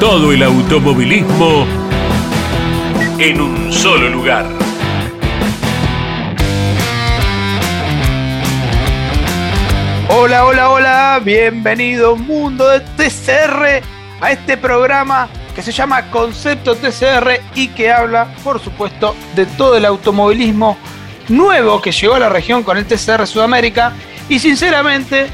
Todo el automovilismo en un solo lugar. Hola, hola, hola, bienvenido mundo de TCR a este programa que se llama Concepto TCR y que habla, por supuesto, de todo el automovilismo nuevo que llegó a la región con el TCR Sudamérica y sinceramente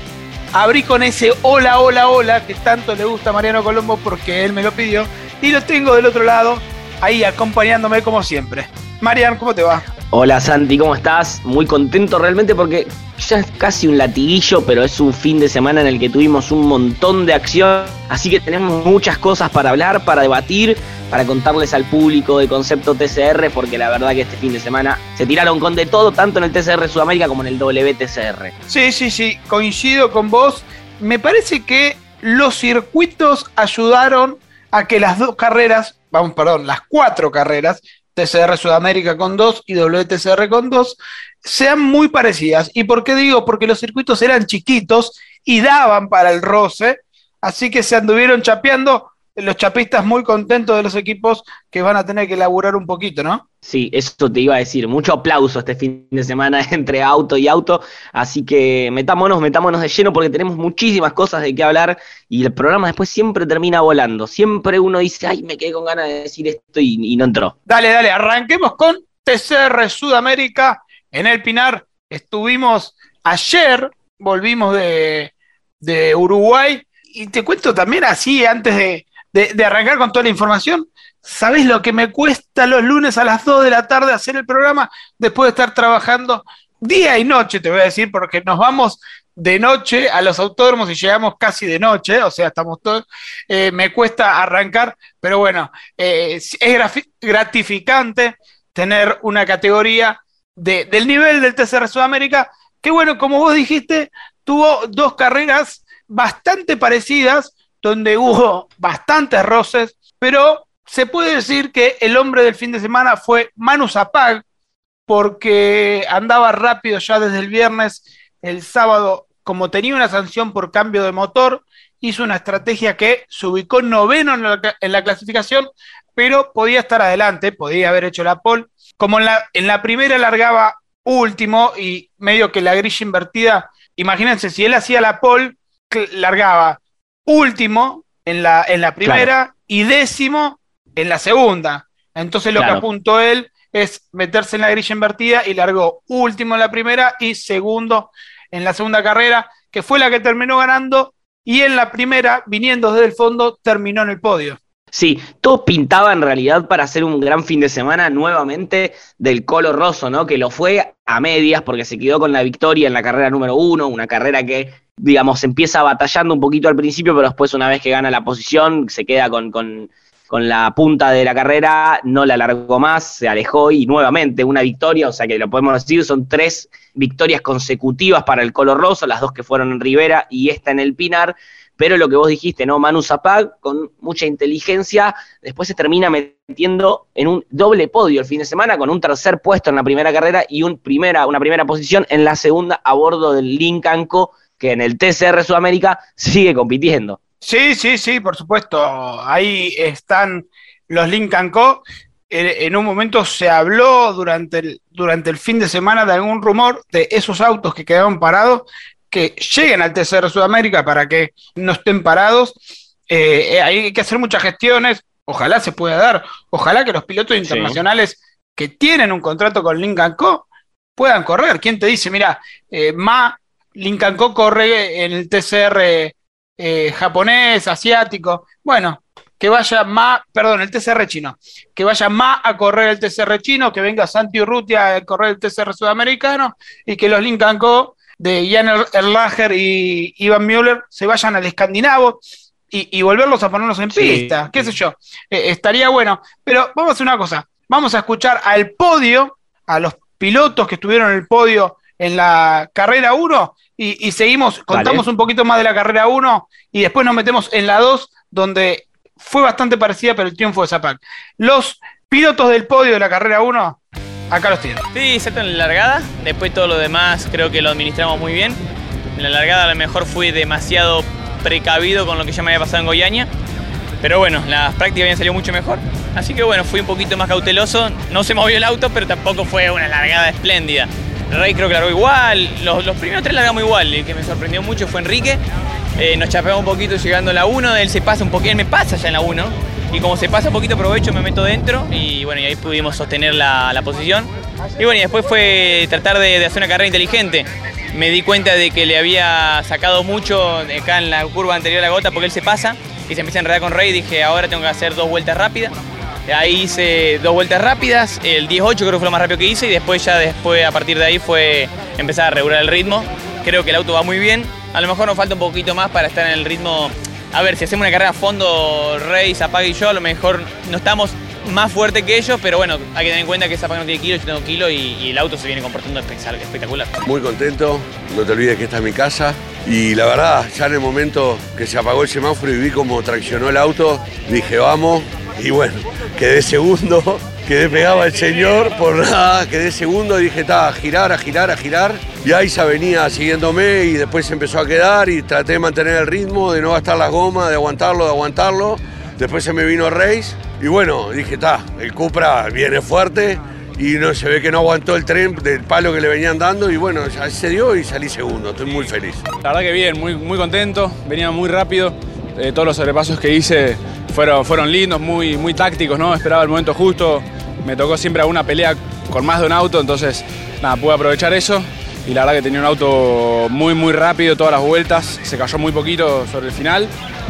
abrí con ese hola, hola, hola que tanto le gusta a Mariano Colombo porque él me lo pidió y lo tengo del otro lado ahí acompañándome como siempre. Marian, ¿cómo te va? Hola Santi, ¿cómo estás? Muy contento realmente porque ya es casi un latiguillo, pero es un fin de semana en el que tuvimos un montón de acción, así que tenemos muchas cosas para hablar, para debatir, para contarles al público de concepto TCR, porque la verdad que este fin de semana se tiraron con de todo, tanto en el TCR Sudamérica como en el WTCR. Sí, sí, sí, coincido con vos. Me parece que los circuitos ayudaron a que las dos carreras, vamos, perdón, las cuatro carreras TCR Sudamérica con 2 y WTCR con 2 sean muy parecidas. ¿Y por qué digo? Porque los circuitos eran chiquitos y daban para el roce, así que se anduvieron chapeando los chapistas muy contentos de los equipos que van a tener que laburar un poquito, ¿no? Sí, eso te iba a decir. Mucho aplauso este fin de semana entre auto y auto. Así que metámonos, metámonos de lleno porque tenemos muchísimas cosas de qué hablar y el programa después siempre termina volando. Siempre uno dice, ay, me quedé con ganas de decir esto y, no entró. Dale, dale, arranquemos con TCR Sudamérica en el Pinar. Estuvimos ayer, volvimos de, de Uruguay y te cuento también así antes de, de, arrancar con toda la información, ¿sabés lo que me cuesta los lunes a las 2 de la tarde hacer el programa después de estar trabajando día y noche, te voy a decir, porque nos vamos de noche a los autódromos y llegamos casi de noche, o sea, estamos todos, eh, me cuesta arrancar, pero bueno, eh, es gratificante tener una categoría del nivel del TCR Sudamérica, que bueno, como vos dijiste, tuvo dos carreras bastante parecidas, donde hubo bastantes roces, pero se puede decir que el hombre del fin de semana fue Manu Zapag, porque andaba rápido ya desde el viernes, el sábado, como tenía una sanción por cambio de motor, hizo una estrategia que se ubicó noveno en la, clasificación, pero podía estar adelante, podía haber hecho la pole. Como en la, en la primera largaba último y medio que la grilla invertida, imagínense, si él hacía la pole, largaba último en la, en la primera y décimo en la segunda. Entonces lo que apuntó él es meterse en la grilla invertida y largó último en la primera y segundo en la segunda carrera, que fue la que terminó ganando y en la primera, viniendo desde el fondo, terminó en el podio. Sí, todo pintaba en realidad para hacer un gran fin de semana nuevamente del Colo Rosso, ¿no? Que lo fue a medias porque se quedó con la victoria en la carrera número uno, una carrera que digamos, empieza batallando un poquito al principio, pero después una vez que gana la posición, se queda con, con, la punta de la carrera, no la alargó más, se alejó y nuevamente una victoria, o sea que lo podemos decir, son tres victorias consecutivas para el Color Rosso, las dos que fueron en Rivera y esta en el Pinar, pero lo que vos dijiste, ¿no? Manu Zapag, con mucha inteligencia, después se termina metiendo en un doble podio el fin de semana, con un tercer puesto en la primera carrera y primera, una primera posición en la segunda a bordo del Lincoln Co que en el TCR Sudamérica sigue compitiendo. Sí, sí, sí, por supuesto. Ahí están los Lincoln Co. En un momento se habló durante el, durante el fin de semana de algún rumor de esos autos que quedaron parados, que lleguen al TCR Sudamérica para que no estén parados. Eh, hay que hacer muchas gestiones, ojalá se pueda dar, ojalá que los pilotos internacionales que tienen un contrato con Lincoln Co. puedan correr. ¿Quién te dice, mira, eh, Ma Lincoln Co corre en el TCR eh, japonés, asiático. Bueno, que vaya más, perdón, el TCR chino, que vaya más a correr el TCR chino, que venga Santi Urrutia a correr el TCR sudamericano y que los Lincoln Co de Jan Erlacher y Ivan Müller se vayan al escandinavo y, volverlos a ponerlos en pista, qué sé yo, eh, estaría bueno. Pero vamos a hacer una cosa, vamos a escuchar al podio, a los pilotos que estuvieron en el podio en la carrera 1 y, seguimos, contamos un poquito más de la carrera 1 y después nos metemos en la 2 donde fue bastante parecida pero el triunfo de Zapac. Los pilotos del podio de la carrera 1, acá los tienen. Sí, excepto en la largada, después todo lo demás creo que lo administramos muy bien. En la largada a lo mejor fui demasiado precavido con lo que ya me había pasado en Goiânia. Pero bueno, las prácticas habían salido mucho mejor. Así que bueno, fui un poquito más cauteloso. No se movió el auto, pero tampoco fue una largada espléndida. Rey creo que largó igual. Los, primeros tres largamos igual. El que me sorprendió mucho fue Enrique. Eh, nos chapeamos un poquito llegando a la 1. Él se pasa un poquito, él me pasa ya en la 1. Y como se pasa un poquito aprovecho, me meto dentro. Y bueno, y ahí pudimos sostener la, posición. Y bueno, y después fue tratar de, hacer una carrera inteligente me di cuenta de que le había sacado mucho acá en la curva anterior a la gota porque él se pasa y se empieza a enredar con Rey. Dije, ahora tengo que hacer dos vueltas rápidas. Ahí hice dos vueltas rápidas, el 18 creo que fue lo más rápido que hice y después ya después a partir de ahí fue empezar a regular el ritmo. Creo que el auto va muy bien. A lo mejor nos falta un poquito más para estar en el ritmo. A ver, si hacemos una carrera a fondo, Rey, Zapag y yo, a lo mejor no estamos más fuerte que ellos, pero bueno, hay que tener en cuenta que Zapag no tiene kilo, yo tengo kilo y, el auto se viene comportando espectacular. Muy contento, no te olvides que esta es mi casa. Y la verdad, ya en el momento que se apagó el semáforo y vi cómo traccionó el auto, dije vamos. Y bueno, quedé segundo, quedé pegado al señor por nada, quedé segundo y dije, está, a girar, a girar, a girar. Y ahí se venía siguiéndome y después se empezó a quedar y traté de mantener el ritmo, de no gastar las gomas, de aguantarlo, de aguantarlo. Después se me vino Race y bueno, dije, está, el Cupra viene fuerte y no se ve que no aguantó el tren del palo que le venían dando y bueno, ya se dio y salí segundo, estoy muy feliz. La verdad que bien, muy, muy contento, venía muy rápido, eh, todos los sobrepasos que hice fueron, fueron lindos, muy, muy tácticos, ¿no? Esperaba el momento justo, me tocó siempre alguna pelea con más de un auto, entonces nada, pude aprovechar eso y la verdad que tenía un auto muy muy rápido todas las vueltas, se cayó muy poquito sobre el final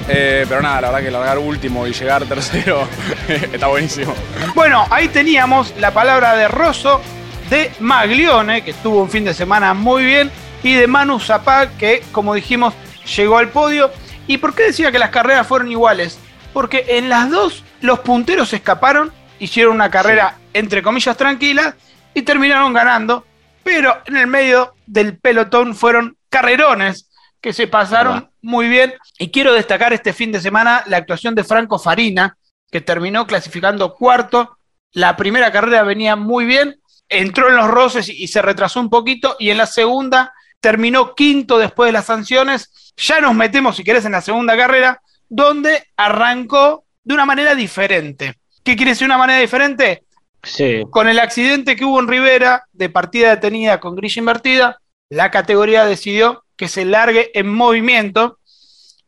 eh, pero nada, la verdad que largar último y llegar tercero está buenísimo. Bueno, ahí teníamos la palabra de Rosso, de Maglione, que estuvo un fin de semana muy bien, y de Manu Zapag, que como dijimos, llegó al podio. ¿Y por qué decía que las carreras fueron iguales? Porque en las dos los punteros escaparon, hicieron una carrera entre comillas tranquila y terminaron ganando, pero en el medio del pelotón fueron carrerones que se pasaron muy bien. Y quiero destacar este fin de semana la actuación de Franco Farina, que terminó clasificando cuarto. La primera carrera venía muy bien, entró en los roces y se retrasó un poquito, y en la segunda terminó quinto después de las sanciones. Ya nos metemos, si querés, en la segunda carrera, donde arrancó de una manera diferente. ¿Qué quiere decir una manera diferente? Sí. Con el accidente que hubo en Rivera, de partida detenida con grilla invertida, la categoría decidió que se largue en movimiento.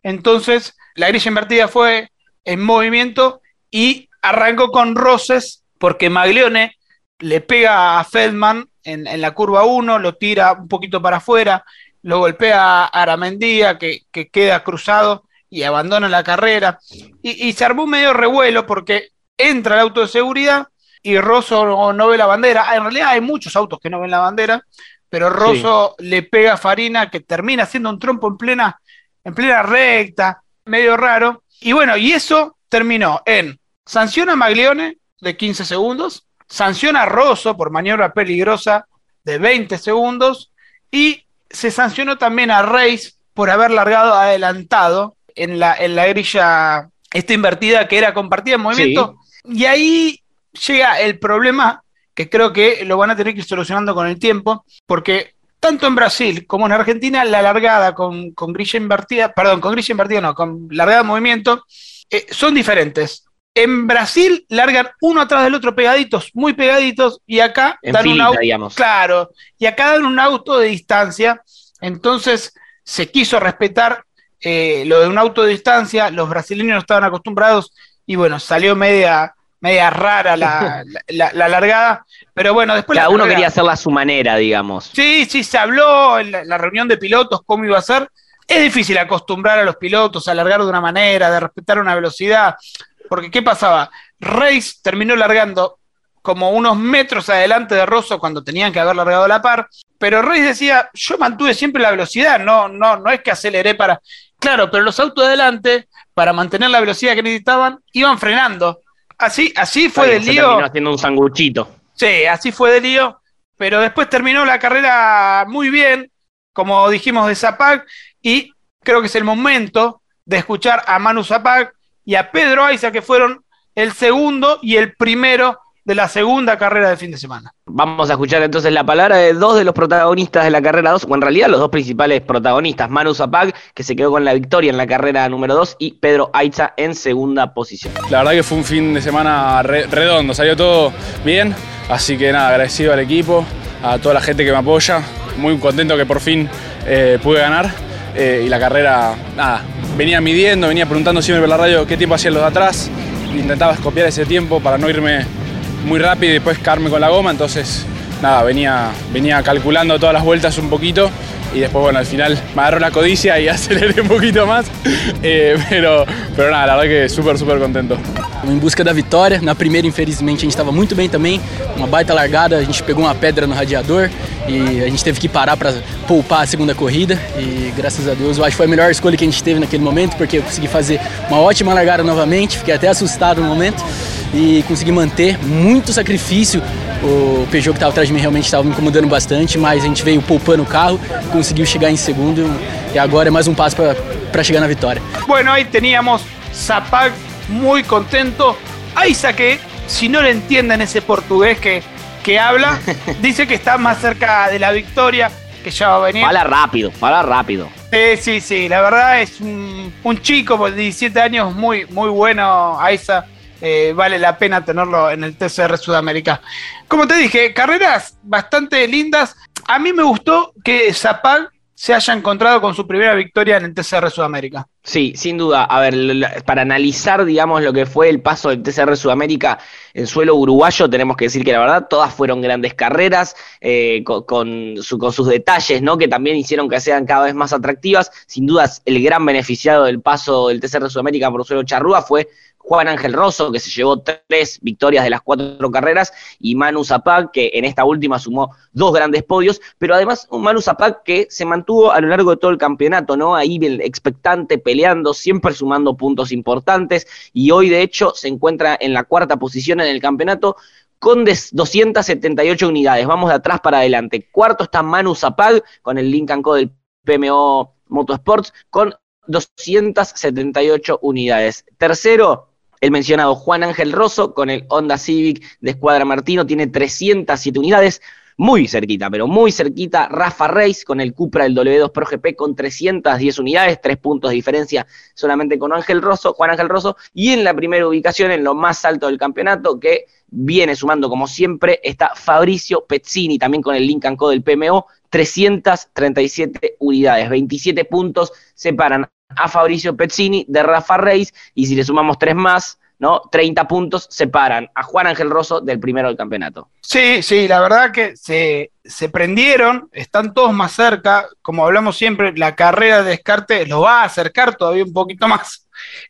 Entonces, la grilla invertida fue en movimiento y arrancó con roces porque Maglione le pega a Feldman en, la curva 1, lo tira un poquito para afuera, lo golpea a Aramendía que, queda cruzado y abandona la carrera. Y, se armó un medio revuelo porque entra el auto de seguridad y Rosso no ve la bandera. En realidad hay muchos autos que no ven la bandera pero Rosso le pega a Farina que termina haciendo un trompo en plena, en plena recta, medio raro. Y bueno, y eso terminó en sanción a Maglione de 15 segundos, sanción a Rosso por maniobra peligrosa de 20 segundos y se sancionó también a Reis por haber largado adelantado en la, en la grilla esta invertida que era compartida en movimiento. Y ahí llega el problema que creo que lo van a tener que ir solucionando con el tiempo, porque tanto en Brasil como en Argentina, la largada con, con grilla invertida, perdón, con grilla invertida no, con largada de movimiento, eh, son diferentes. En Brasil largan uno atrás del otro pegaditos, muy pegaditos, y acá dan un auto, claro, y acá dan un auto de distancia. Entonces se quiso respetar eh, lo de un auto de distancia, los brasileños no estaban acostumbrados, y bueno, salió media, media rara la, la, largada, pero bueno, después... Cada uno quería hacerla a su manera, digamos. Sí, sí, se habló en la, reunión de pilotos cómo iba a ser. Es difícil acostumbrar a los pilotos a largar de una manera, de respetar una velocidad, porque ¿qué pasaba? Reis terminó largando como unos metros adelante de Rosso cuando tenían que haber largado la par, pero Reis decía, yo mantuve siempre la velocidad, no, no, no es que aceleré para... Claro, pero los autos de adelante, para mantener la velocidad que necesitaban, iban frenando. Así, así fue del lío. Terminó haciendo un sanguchito. Sí, así fue de lío. Pero después terminó la carrera muy bien, como dijimos de Zapag, y creo que es el momento de escuchar a Manu Zapag y a Pedro Aiza, que fueron el segundo y el primero de la segunda carrera de fin de semana. Vamos a escuchar entonces la palabra de dos de los protagonistas de la carrera 2, o en realidad los dos principales protagonistas, Manu Zapag, que se quedó con la victoria en la carrera número 2, y Pedro Aiza en segunda posición. La verdad que fue un fin de semana redondo, salió todo bien, así que nada, agradecido al equipo, a toda la gente que me apoya, muy contento que por fin eh, pude ganar. Eh, y la carrera, nada, venía midiendo, venía preguntando siempre por la radio qué tiempo hacían los de atrás, intentaba copiar ese tiempo para no irme muy rápido y después caerme con la goma, entonces nada, venía, venía calculando todas las vueltas un poquito y después, bueno, al final me agarró la codicia y aceleré un poquito más, eh, pero, pero nada, la verdad que súper, súper contento. Em busca da vitória. Na primeira, infelizmente, a gente estava muito bem também. Uma baita largada, a gente pegou uma pedra no radiador e a gente teve que parar para poupar a segunda corrida. E graças a Deus, eu acho que foi a melhor escolha que a gente teve naquele momento, porque eu consegui fazer uma ótima largada novamente. Fiquei até assustado no momento e consegui manter muito sacrifício. O Peugeot que estava atrás de mim realmente estava me incomodando bastante, mas a gente veio poupando o carro, conseguiu chegar em segundo e agora é mais um passo para chegar na vitória. Bueno, aí teníamos Zapag muy contento. Aiza que, si no le entienden ese portugués que, que habla, dice que está más cerca de la victoria, que ya va a venir. Fala rápido, fala rápido. Sí, sí, sí, la verdad es un, chico de 17 años muy, muy bueno, Aiza. Eh, vale la pena tenerlo en el TCR Sudamérica. Como te dije, carreras bastante lindas. A mí me gustó que Zapal se haya encontrado con su primera victoria en el TCR Sudamérica. Sí, sin duda. A ver, para analizar, digamos, lo que fue el paso del TCR Sudamérica en suelo uruguayo, tenemos que decir que la verdad todas fueron grandes carreras, eh, con, sus detalles, ¿no? Que también hicieron que sean cada vez más atractivas. Sin duda, el gran beneficiado del paso del TCR Sudamérica por suelo charrúa fue Juan Ángel Rosso, que se llevó tres victorias de las cuatro carreras, y Manu Zapag, que en esta última sumó dos grandes podios, pero además un Manu Zapag que se mantuvo a lo largo de todo el campeonato, ¿no? Ahí expectante, peleando, siempre sumando puntos importantes, y hoy de hecho se encuentra en la cuarta posición en el campeonato con 278 unidades. Vamos de atrás para adelante. Cuarto está Manu Zapag con el Lincoln Co del PMO Motorsports con 278 unidades. Tercero, el mencionado Juan Ángel Rosso con el Honda Civic de Escuadra Martino tiene 307 unidades. Muy cerquita, pero muy cerquita. Rafa Reis con el Cupra del W2 Pro GP con 310 unidades, tres puntos de diferencia solamente con Ángel Rosso, Juan Ángel Rosso. Y en la primera ubicación, en lo más alto del campeonato, que viene sumando como siempre, está Fabricio Pezzini, también con el Lincoln Co del PMO, 337 unidades, 27 puntos separan a Fabricio Pezzini de Rafa Reis y si le sumamos tres más, ¿no? 30 puntos separan a Juan Ángel Rosso del primero del campeonato. Sí, sí, la verdad que se, se prendieron, están todos más cerca, como hablamos siempre, la carrera de descarte lo va a acercar todavía un poquito más.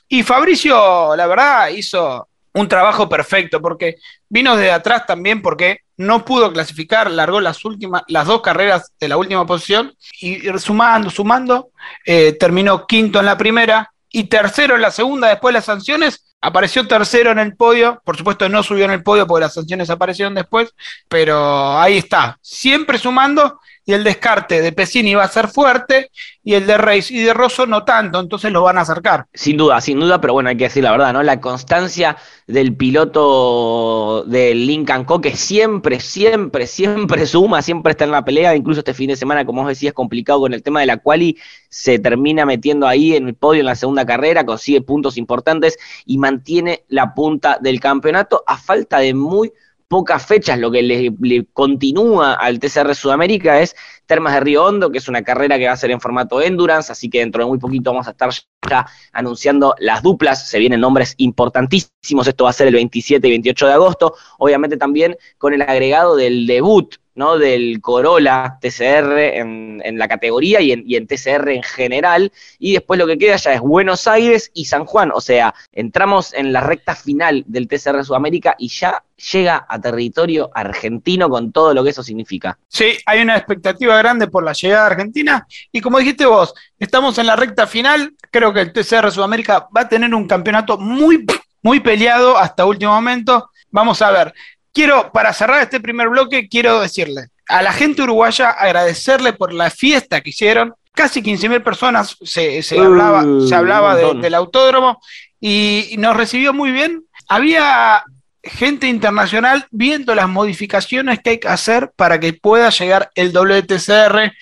Y Fabricio, la verdad, hizo un trabajo perfecto porque vino de atrás también porque no pudo clasificar, largó las últimas, las dos carreras de la última posición y sumando, sumando, eh, terminó quinto en la primera y tercero en la segunda después de las sanciones. Apareció tercero en el podio, por supuesto no subió en el podio porque las sanciones aparecieron después, pero ahí está, siempre sumando y el descarte de Pesini va a ser fuerte y el de Reis y de Rosso no tanto, entonces lo van a acercar. Sin duda, sin duda, pero bueno, hay que decir la verdad, ¿no? La constancia del piloto del Lincoln Co, que siempre, siempre, siempre suma, siempre está en la pelea, incluso este fin de semana, como vos decías, complicado con el tema de la quali, se termina metiendo ahí en el podio en la segunda carrera, consigue puntos importantes y mantiene la punta del campeonato a falta de muy pocas fechas, lo que le, continúa al TCR Sudamérica es Termas de Río Hondo, que es una carrera que va a ser en formato endurance, así que dentro de muy poquito vamos a estar ya anunciando las duplas, se vienen nombres importantísimos, esto va a ser el 27 y 28 de agosto, obviamente también con el agregado del debut ¿no? del Corolla TCR en, en la categoría y en, y en, TCR en general. Y después lo que queda ya es Buenos Aires y San Juan. O sea, entramos en la recta final del TCR Sudamérica y ya llega a territorio argentino con todo lo que eso significa. Sí, hay una expectativa grande por la llegada a Argentina y como dijiste vos, estamos en la recta final, creo que el TCR Sudamérica va a tener un campeonato muy, muy peleado hasta último momento. Vamos a ver, quiero, para cerrar este primer bloque, quiero decirle a la gente uruguaya agradecerle por la fiesta que hicieron. Casi 15.000 personas se, se, hablaba, se hablaba de, del autódromo y nos recibió muy bien. Había gente internacional viendo las modificaciones que hay que hacer para que pueda llegar el WTCR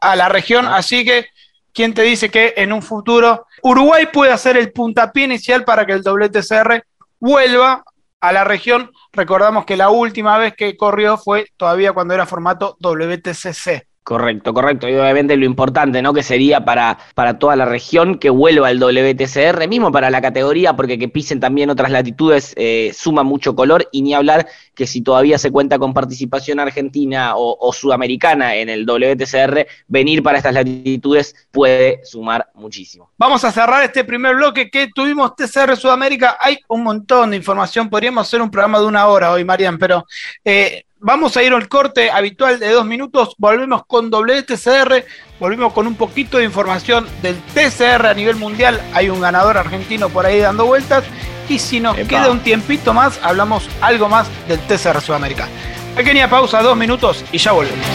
a la región. Así que, ¿quién te dice que en un futuro Uruguay puede hacer el puntapié inicial para que el WTCR vuelva a la región? Recordamos que la última vez que corrió fue todavía cuando era formato WTCC. Correcto, correcto. Y obviamente lo importante, ¿no? Que sería para, para toda la región que vuelva el WTCR, mismo para la categoría, porque que pisen también otras latitudes eh, suma mucho color. Y ni hablar que si todavía se cuenta con participación argentina o, o, sudamericana en el WTCR, venir para estas latitudes puede sumar muchísimo. Vamos a cerrar este primer bloque que tuvimos TCR Sudamérica. Hay un montón de información. Podríamos hacer un programa de una hora hoy, Marian, pero. Eh, Vamos a ir al corte habitual de dos minutos. Volvemos con WTCR. Volvemos con un poquito de información del TCR a nivel mundial. Hay un ganador argentino por ahí dando vueltas. Y si nos Epa. queda un tiempito más, hablamos algo más del TCR Sudamérica. Pequeña pausa, dos minutos y ya volvemos.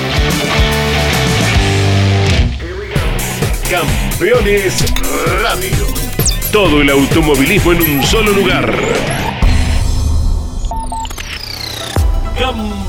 Campeones Radio. Todo el automovilismo en un solo lugar. Campeones.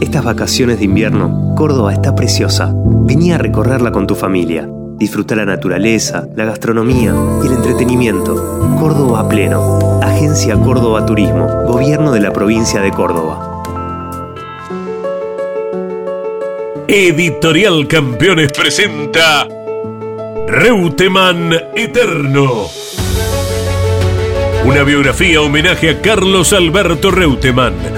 Estas vacaciones de invierno, Córdoba está preciosa. Vení a recorrerla con tu familia. Disfruta la naturaleza, la gastronomía y el entretenimiento. Córdoba pleno. Agencia Córdoba Turismo. Gobierno de la provincia de Córdoba. Editorial Campeones presenta Reutemann Eterno. Una biografía homenaje a Carlos Alberto Reutemann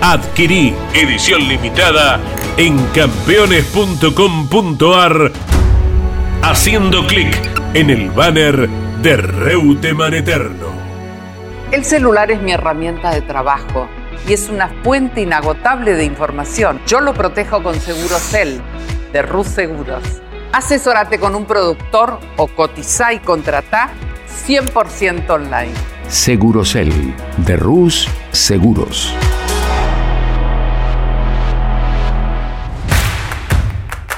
Adquirí edición limitada en campeones.com.ar haciendo clic en el banner de Reuteman Eterno. El celular es mi herramienta de trabajo y es una fuente inagotable de información. Yo lo protejo con Segurocel de Rus Seguros. Asesórate con un productor o cotiza y contrata 100% online. Segurocel de Rus Seguros.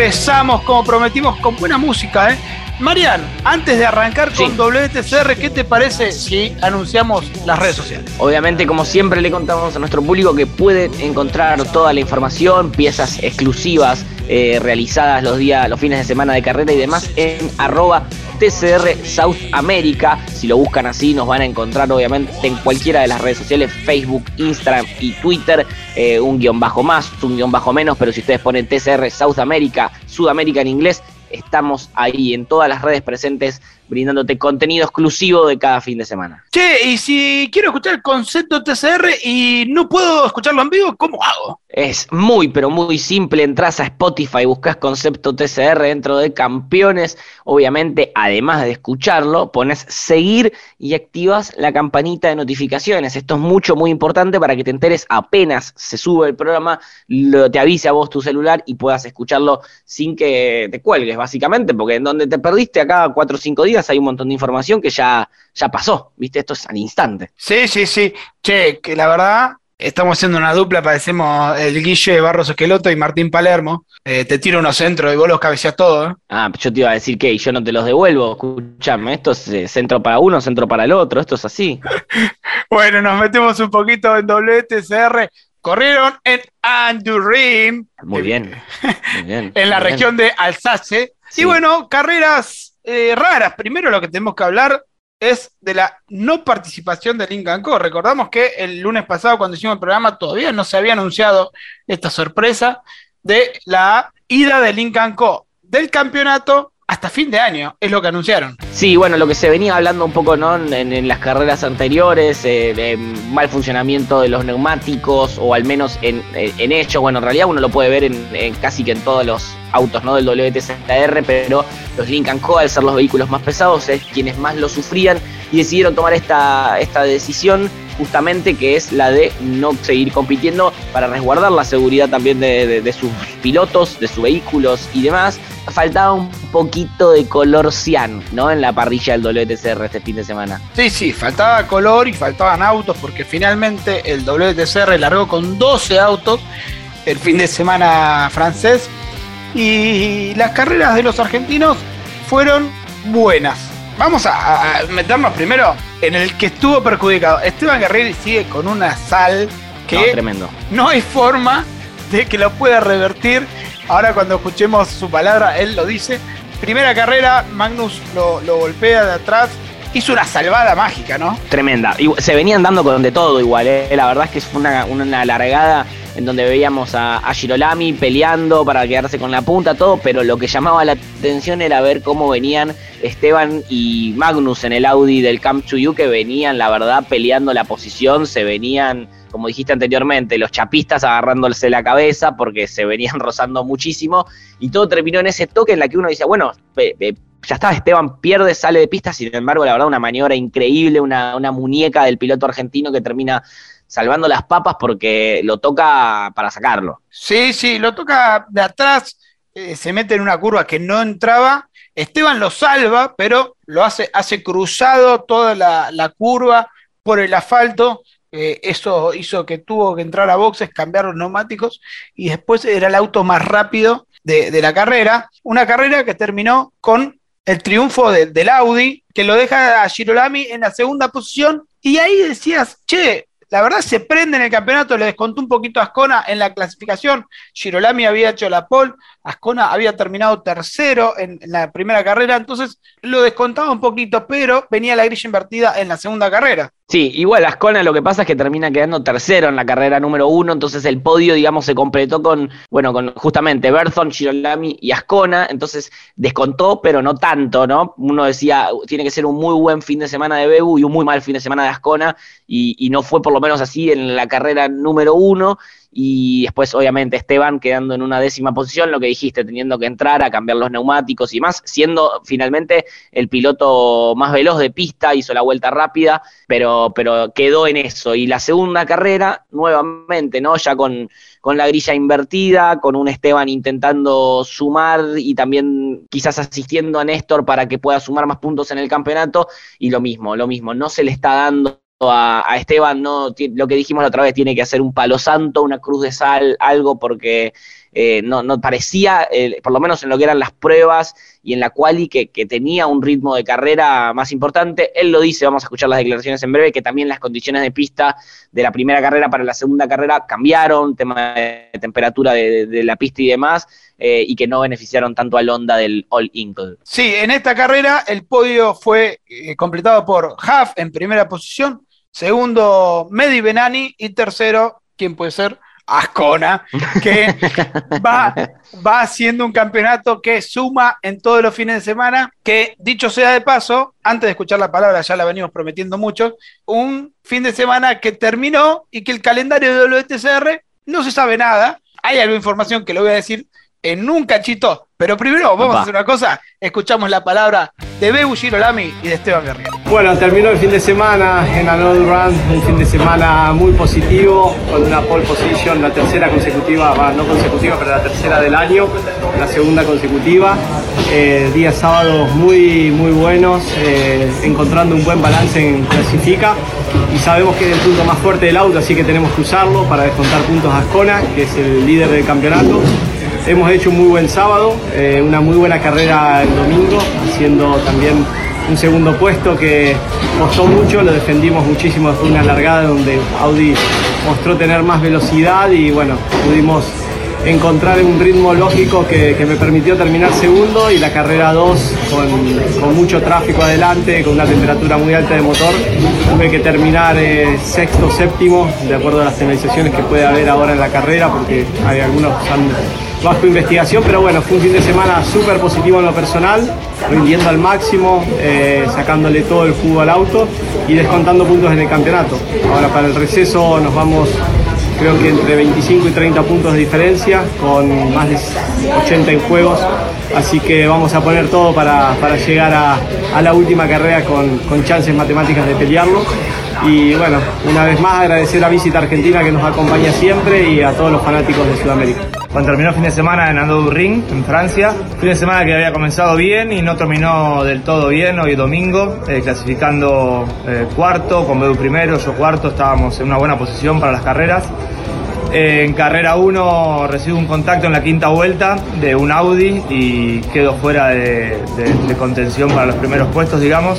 Regresamos como prometimos con buena música, ¿eh? Marian, antes de arrancar con WTCR, ¿qué te parece si anunciamos las redes sociales? Obviamente, como siempre, le contamos a nuestro público que puede encontrar toda la información, piezas exclusivas eh, realizadas los días, los fines de semana de carrera y demás en arroba TCR South America. Si lo buscan así, nos van a encontrar obviamente en cualquiera de las redes sociales, Facebook, Instagram y Twitter, eh, un guion bajo más, un guion bajo menos, pero si ustedes ponen TCR South America, Sudamérica en inglés, estamos ahí en todas las redes presentes brindándote contenido exclusivo de cada fin de semana. Che, y si quiero escuchar el concepto TCR y no puedo escucharlo en vivo, ¿cómo hago? Es muy, pero muy simple. Entras a Spotify, buscas concepto TCR dentro de campeones. Obviamente, además de escucharlo, pones seguir y activas la campanita de notificaciones. Esto es mucho, muy importante para que te enteres apenas se sube el programa, lo, te avise a vos tu celular y puedas escucharlo sin que te cuelgues, básicamente, porque en donde te perdiste acá cuatro o cinco días hay un montón de información que ya, ya pasó, ¿viste? Esto es al instante. Sí, sí, sí. Che, que la verdad, estamos haciendo una dupla, parecemos el Guille de Barros Esqueloto y Martín Palermo. Eh, te tiro unos centros y vos los cabeceas todo. ¿eh? Ah, yo te iba a decir que yo no te los devuelvo. Escuchame, esto es eh, centro para uno, centro para el otro, esto es así. bueno, nos metemos un poquito en WTCR. Corrieron en Andurim. Muy bien. Muy bien en la región de Alsace. Y bueno, carreras eh, raras. Primero lo que tenemos que hablar es de la no participación de Lincoln Co. Recordamos que el lunes pasado cuando hicimos el programa todavía no se había anunciado esta sorpresa de la ida de Lincoln Co. del campeonato hasta fin de año, es lo que anunciaron. Sí, bueno, lo que se venía hablando un poco ¿no? en, las carreras anteriores, eh, de mal funcionamiento de los neumáticos, o al menos en, en hecho, bueno, en realidad uno lo puede ver en, casi que en todos los autos ¿no? del WTCR, pero los Lincoln Co, al ser los vehículos más pesados, es quienes más lo sufrían y decidieron tomar esta, esta decisión justamente que es la de no seguir compitiendo para resguardar la seguridad también de, sus pilotos, de sus vehículos y demás. Faltaba un poquito de color cian, ¿no? En la parrilla del WTCR este fin de semana. Sí, sí, faltaba color y faltaban autos porque finalmente el WTCR largó con 12 autos el fin de semana francés y las carreras de los argentinos fueron buenas. Vamos a meternos primero en el que estuvo perjudicado. Esteban Guerrero sigue con una sal que no, tremendo. no hay forma de que lo pueda revertir. Ahora cuando escuchemos su palabra, él lo dice. Primera carrera, Magnus lo, golpea de atrás. Hizo una salvada mágica, ¿no? Tremenda. Se venían dando con de todo igual, ¿eh? La verdad es que fue una, una largada en donde veíamos a, a, peleando para quedarse con la punta, todo, pero lo que llamaba la atención era ver cómo venían Esteban y Magnus en el Audi del Camp Chuyu, que venían, la verdad, peleando la posición, se venían, como dijiste anteriormente, los chapistas agarrándose la cabeza porque se venían rozando muchísimo, y todo terminó en ese toque en la que uno dice, bueno, ya está, Esteban pierde, sale de pista, sin embargo, la verdad, una maniobra increíble, una, una muñeca del piloto argentino que termina salvando las papas porque lo toca para sacarlo. Sí, sí, lo toca de atrás, eh, se mete en una curva que no entraba. Esteban lo salva, pero lo hace, hace cruzado toda la, curva por el asfalto. Eh, eso hizo que tuvo que entrar a boxes, cambiar los neumáticos y después era el auto más rápido de, la carrera. Una carrera que terminó con el triunfo del Audi, que lo deja a Girolami en la segunda posición. Y ahí decías, che, la verdad se prende en el campeonato, le descontó un poquito a Ascona en la clasificación. Girolami había hecho la pole, Ascona había terminado tercero en, la primera carrera, entonces lo descontaba un poquito, pero venía la grilla invertida en la segunda carrera. Sí, igual Ascona lo que pasa es que termina quedando tercero en la carrera número uno, entonces el podio, digamos, se completó con, bueno, con justamente Berthon, Girolami y Ascona, entonces descontó, pero no tanto, ¿no? Uno decía, tiene que ser un muy buen fin de semana de Bebu y un muy mal fin de semana de Ascona, y, y no fue por lo menos así en la carrera número uno, y después obviamente Esteban quedando en una décima posición, lo que dijiste, teniendo que entrar a cambiar los neumáticos y más, siendo finalmente el piloto más veloz de pista, hizo la vuelta rápida, pero, pero quedó en eso. Y la segunda carrera, nuevamente, ¿no? Ya con, con la grilla invertida, con un Esteban intentando sumar y también quizás asistiendo a Néstor para que pueda sumar más puntos en el campeonato, y lo mismo, lo mismo, no se le está dando a, Esteban, no, lo que dijimos la otra vez, tiene que hacer un palo santo, una cruz de sal, algo, porque eh, no, no parecía, por lo menos en lo que eran las pruebas y en la quali, que, que tenía un ritmo de carrera más importante. Él lo dice, vamos a escuchar las declaraciones en breve, que también las condiciones de pista de la primera carrera para la segunda carrera cambiaron, tema de temperatura de, la pista y demás, eh, y que no beneficiaron tanto al Honda del All Inkle. Sí, en esta carrera el podio fue eh, completado por Huff en primera posición, segundo Medi Benani y tercero, ¿quién puede ser? Ascona, que va, va haciendo un campeonato que suma en todos los fines de semana, que dicho sea de paso, antes de escuchar la palabra, ya la venimos prometiendo mucho, un fin de semana que terminó y que el calendario de WTCR no se sabe nada. Hay alguna información que lo voy a decir en un cachito, pero primero vamos a hacer una cosa, escuchamos la palabra de Bebu Girolami y de Esteban Guerrero. Bueno, terminó el fin de semana en Another Run, un fin de semana muy positivo, con una pole position, la tercera consecutiva, va, no consecutiva, pero la tercera del año, la segunda consecutiva. Eh, días sábados muy, muy buenos, eh, encontrando un buen balance en clasifica y sabemos que es el punto más fuerte del auto, así que tenemos que usarlo para descontar puntos a Ascona, que es el líder del campeonato. Hemos hecho un muy buen sábado, eh, una muy buena carrera el domingo, haciendo también un segundo puesto que costó mucho, lo defendimos muchísimo, fue una largada donde Audi mostró tener más velocidad y bueno, pudimos encontrar un ritmo lógico que, me permitió terminar segundo y la carrera 2 con, mucho tráfico adelante, con una temperatura muy alta de motor, tuve que terminar eh, sexto, séptimo, de acuerdo a las penalizaciones que puede haber ahora en la carrera, porque hay algunos están bajo investigación, pero bueno, fue un fin de semana súper positivo en lo personal, rindiendo al máximo, eh, sacándole todo el jugo al auto y descontando puntos en el campeonato. Ahora para el receso nos vamos creo que entre 25 y 30 puntos de diferencia, con más de 80 en juegos, así que vamos a poner todo para, para llegar a, a, la última carrera con, con chances matemáticas de pelearlo. Y bueno, una vez más agradecer a Visita Argentina que nos acompaña siempre y a todos los fanáticos de Sudamérica. Cuando terminó el fin de semana en Andorra Ring, en Francia, fin de semana que había comenzado bien y no terminó del todo bien hoy domingo, eh, clasificando eh, cuarto, con Bedu primero, yo cuarto, estábamos en una buena posición para las carreras. Eh, en carrera 1 recibo un contacto en la quinta vuelta de un Audi y quedo fuera de, contención para los primeros puestos, digamos,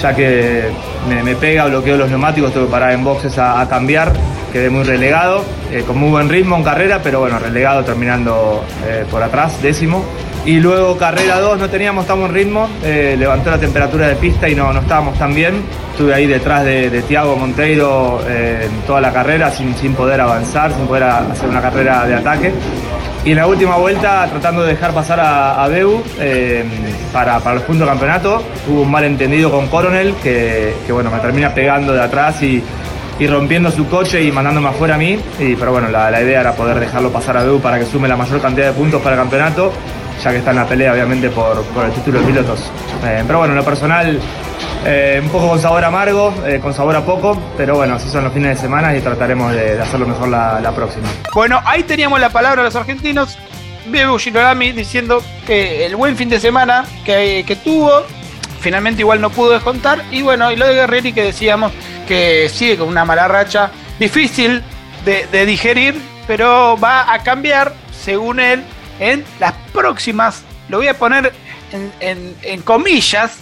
ya que me, pega, bloqueo los neumáticos, tengo que parar en boxes a, a cambiar, quedé muy relegado, eh, con muy buen ritmo en carrera, pero bueno, relegado terminando eh, por atrás, décimo. Y luego carrera 2 no teníamos tan buen ritmo, eh, levantó la temperatura de pista y no, no estábamos tan bien. Estuve ahí detrás de, Tiago Monteiro eh, toda la carrera sin, sin poder avanzar, sin poder hacer una carrera de ataque. Y en la última vuelta, tratando de dejar pasar a, a Beu eh, para, para, los puntos de campeonato, hubo un malentendido con Coronel que, que bueno, me termina pegando de atrás y, y rompiendo su coche y mandándome afuera a mí. Y, pero bueno, la, la idea era poder dejarlo pasar a Beu para que sume la mayor cantidad de puntos para el campeonato ya que está en la pelea obviamente por, por el título de pilotos. Eh, pero bueno, en lo personal, eh, un poco con sabor amargo, eh, con sabor a poco, pero bueno, así son los fines de semana y trataremos de, hacerlo mejor la, próxima. Bueno, ahí teníamos la palabra de los argentinos. Bebu Girolami diciendo que el buen fin de semana que, tuvo, finalmente igual no pudo descontar. Y bueno, y lo de Guerreri que decíamos que sigue con una mala racha, difícil de digerir, pero va a cambiar, según él, en las próximas, lo voy a poner en, en, en comillas,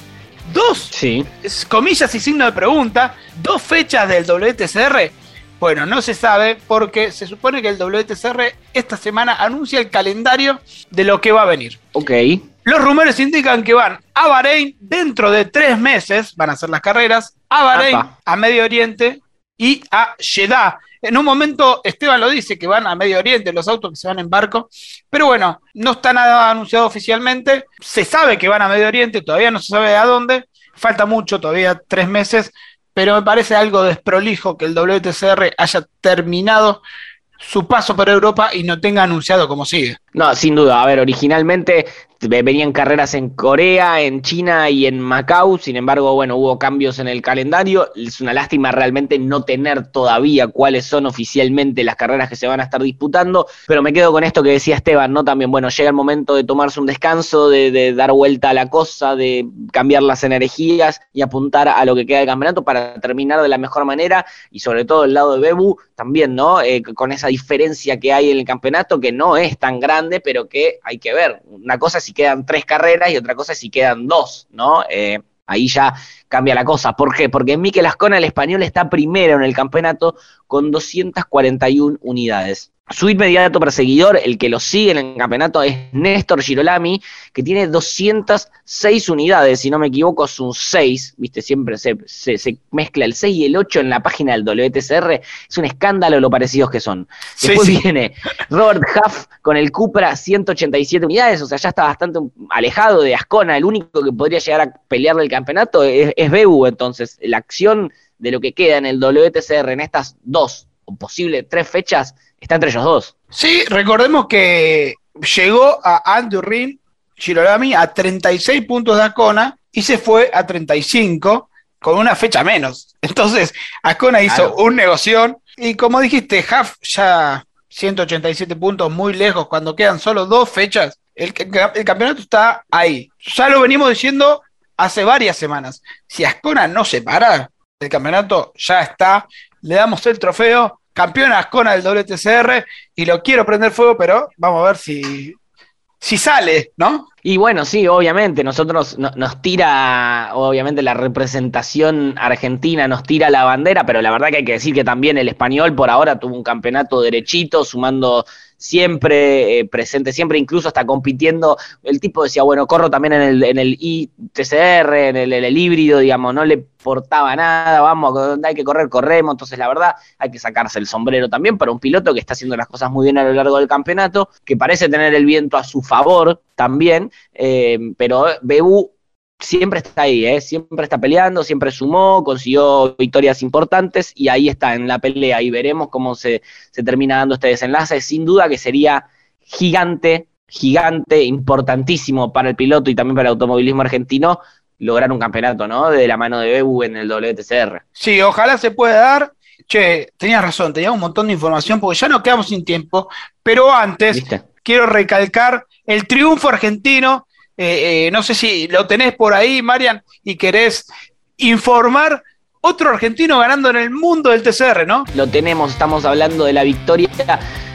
dos sí. comillas y signo de pregunta, dos fechas del WTCR. Bueno, no se sabe porque se supone que el WTCR esta semana anuncia el calendario de lo que va a venir. Ok. Los rumores indican que van a Bahrein dentro de tres meses, van a ser las carreras, a Bahrein, Apa. a Medio Oriente y a Jeddah. En un momento Esteban lo dice que van a Medio Oriente los autos que se van en barco, pero bueno, no está nada anunciado oficialmente. Se sabe que van a Medio Oriente, todavía no se sabe a dónde. Falta mucho, todavía tres meses, pero me parece algo desprolijo que el WTCR haya terminado su paso por Europa y no tenga anunciado cómo sigue. No, sin duda. A ver, originalmente venían carreras en Corea, en China y en Macao, sin embargo, bueno, hubo cambios en el calendario, es una lástima realmente no tener todavía cuáles son oficialmente las carreras que se van a estar disputando, pero me quedo con esto que decía Esteban, ¿no? También, bueno, llega el momento de tomarse un descanso, de, de dar vuelta a la cosa, de cambiar las energías y apuntar a lo que queda del campeonato para terminar de la mejor manera y sobre todo el lado de Bebu también, ¿no? Eh, con esa diferencia que hay en el campeonato que no es tan grande, pero que hay que ver. Una cosa es si quedan tres carreras y otra cosa es si quedan dos, ¿no? Eh, ahí ya cambia la cosa. ¿Por qué? Porque Mikel Ascona, el español, está primero en el campeonato con 241 unidades. Su inmediato perseguidor, el que lo sigue en el campeonato, es Néstor Girolami, que tiene 206 unidades, si no me equivoco, es un 6, viste, siempre se, se, mezcla el 6 y el 8 en la página del WTCR, es un escándalo lo parecidos que son. Después viene Robert Huff con el Cupra, 187 unidades, o sea, ya está bastante alejado de Ascona, el único que podría llegar a pelearle el campeonato es, es Bebu, entonces la acción de lo que queda en el WTCR en estas dos o posible tres fechas está entre ellos dos. Sí, recordemos que llegó a Andrew Rin Girolami a 36 puntos de Ascona y se fue a 35 con una fecha menos. Entonces, Ascona hizo un negocio y como dijiste, Huff ya 187 puntos muy lejos cuando quedan solo dos fechas. El, el, campeonato está ahí. Ya lo venimos diciendo hace varias semanas. Si Ascona no se para, el campeonato ya está. Le damos el trofeo campeón Ascona del WTCR y lo quiero prender fuego, pero vamos a ver si, si sale, ¿no? Y bueno, sí, obviamente, nosotros nos tira, obviamente la representación argentina nos tira la bandera, pero la verdad que hay que decir que también el español por ahora tuvo un campeonato derechito, sumando siempre eh, presente, siempre incluso hasta compitiendo. El tipo decía, bueno, corro también en el, en el ITCR, en el, el, híbrido, digamos, no le portaba nada, vamos, donde hay que correr, corremos. Entonces, la verdad, hay que sacarse el sombrero también para un piloto que está haciendo las cosas muy bien a lo largo del campeonato, que parece tener el viento a su favor también, eh, pero Bebu siempre está ahí, ¿eh? siempre está peleando, siempre sumó, consiguió victorias importantes y ahí está en la pelea y veremos cómo se, se termina dando este desenlace. Sin duda que sería gigante, gigante, importantísimo para el piloto y también para el automovilismo argentino lograr un campeonato, ¿no? De la mano de Bebu en el WTCR. Sí, ojalá se pueda dar. Che, tenías razón, tenía un montón de información porque ya no quedamos sin tiempo, pero antes quiero recalcar el triunfo argentino eh, eh, no sé si lo tenés por ahí, Marian, y querés informar otro argentino ganando en el mundo del TCR, ¿no? Lo tenemos, estamos hablando de la victoria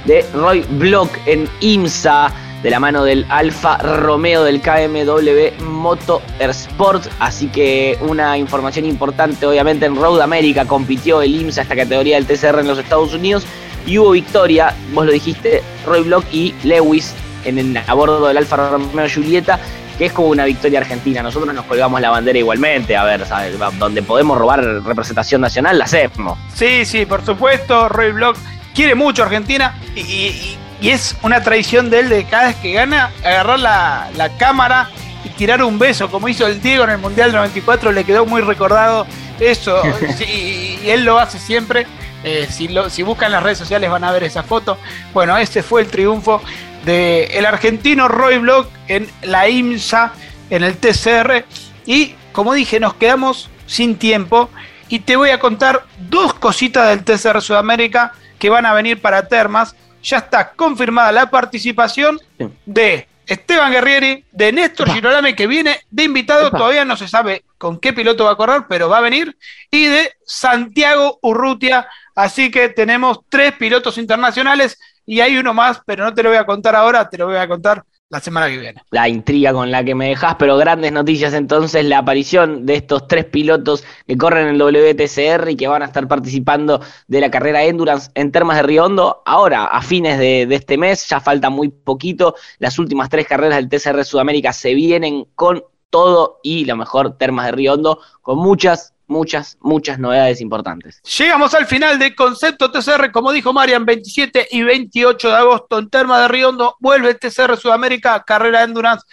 de Roy Block en IMSA, de la mano del Alfa Romeo del KMW Motorsport. Así que una información importante, obviamente en Road America compitió el IMSA, esta categoría del TCR en los Estados Unidos, y hubo victoria, vos lo dijiste, Roy Block y Lewis en, a bordo del Alfa Romeo Julieta, que es como una victoria argentina. Nosotros nos colgamos la bandera igualmente, a ver, ¿sabes? donde podemos robar representación nacional, la hacemos. Sí, sí, por supuesto, Roy Block quiere mucho a Argentina y, es una tradición de él de cada vez que gana, agarrar la, la cámara y tirar un beso, como hizo el Diego en el Mundial 94, le quedó muy recordado eso, y él lo hace siempre. Eh, si, lo, si buscan las redes sociales van a ver esa foto. Bueno, ese fue el triunfo del argentino Roy Block en la IMSA, en el TCR. Y como dije, nos quedamos sin tiempo. Y te voy a contar dos cositas del TCR Sudamérica que van a venir para Termas. Ya está confirmada la participación de Esteban Guerrieri, de Néstor Girolame, que viene de invitado, todavía no se sabe con qué piloto va a correr, pero va a venir, y de Santiago Urrutia. Así que tenemos tres pilotos internacionales y hay uno más, pero no te lo voy a contar ahora, te lo voy a contar la semana que viene. La intriga con la que me dejas, pero grandes noticias entonces, la aparición de estos tres pilotos que corren en el WTCR y que van a estar participando de la carrera Endurance en Termas de Río Hondo. Ahora, a fines de, de este mes, ya falta muy poquito, las últimas tres carreras del TCR Sudamérica se vienen con todo y lo mejor Termas de Río Hondo, con muchas muchas, muchas novedades importantes. Llegamos al final de Concepto TCR, como dijo Marian, 27 y 28 de agosto en Terma de Riondo, vuelve el TCR Sudamérica, carrera Endurance.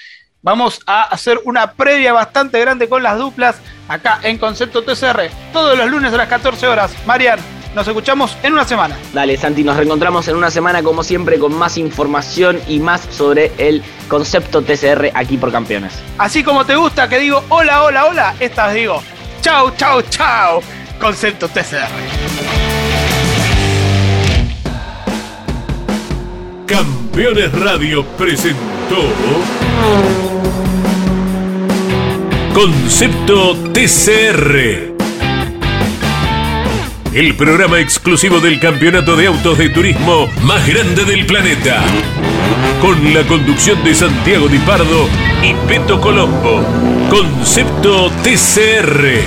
Vamos a hacer una previa bastante grande con las duplas acá en Concepto TCR, todos los lunes a las 14 horas. Marian, Nos escuchamos en una semana. Dale, Santi, nos reencontramos en una semana como siempre con más información y más sobre el concepto TCR aquí por Campeones. Así como te gusta que digo hola, hola, hola, esta vez digo chau, chau, chau, concepto TCR. Campeones Radio presentó Concepto TCR. El programa exclusivo del campeonato de autos de turismo más grande del planeta. Con la conducción de Santiago Di Pardo y Peto Colombo. Concepto TCR.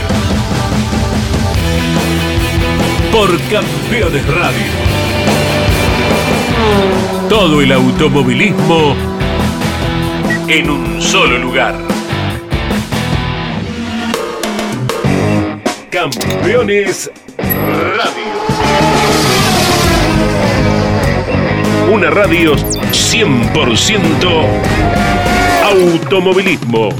Por Campeones Radio. Todo el automovilismo en un solo lugar. Campeones Radio. Una radio 100% automovilismo.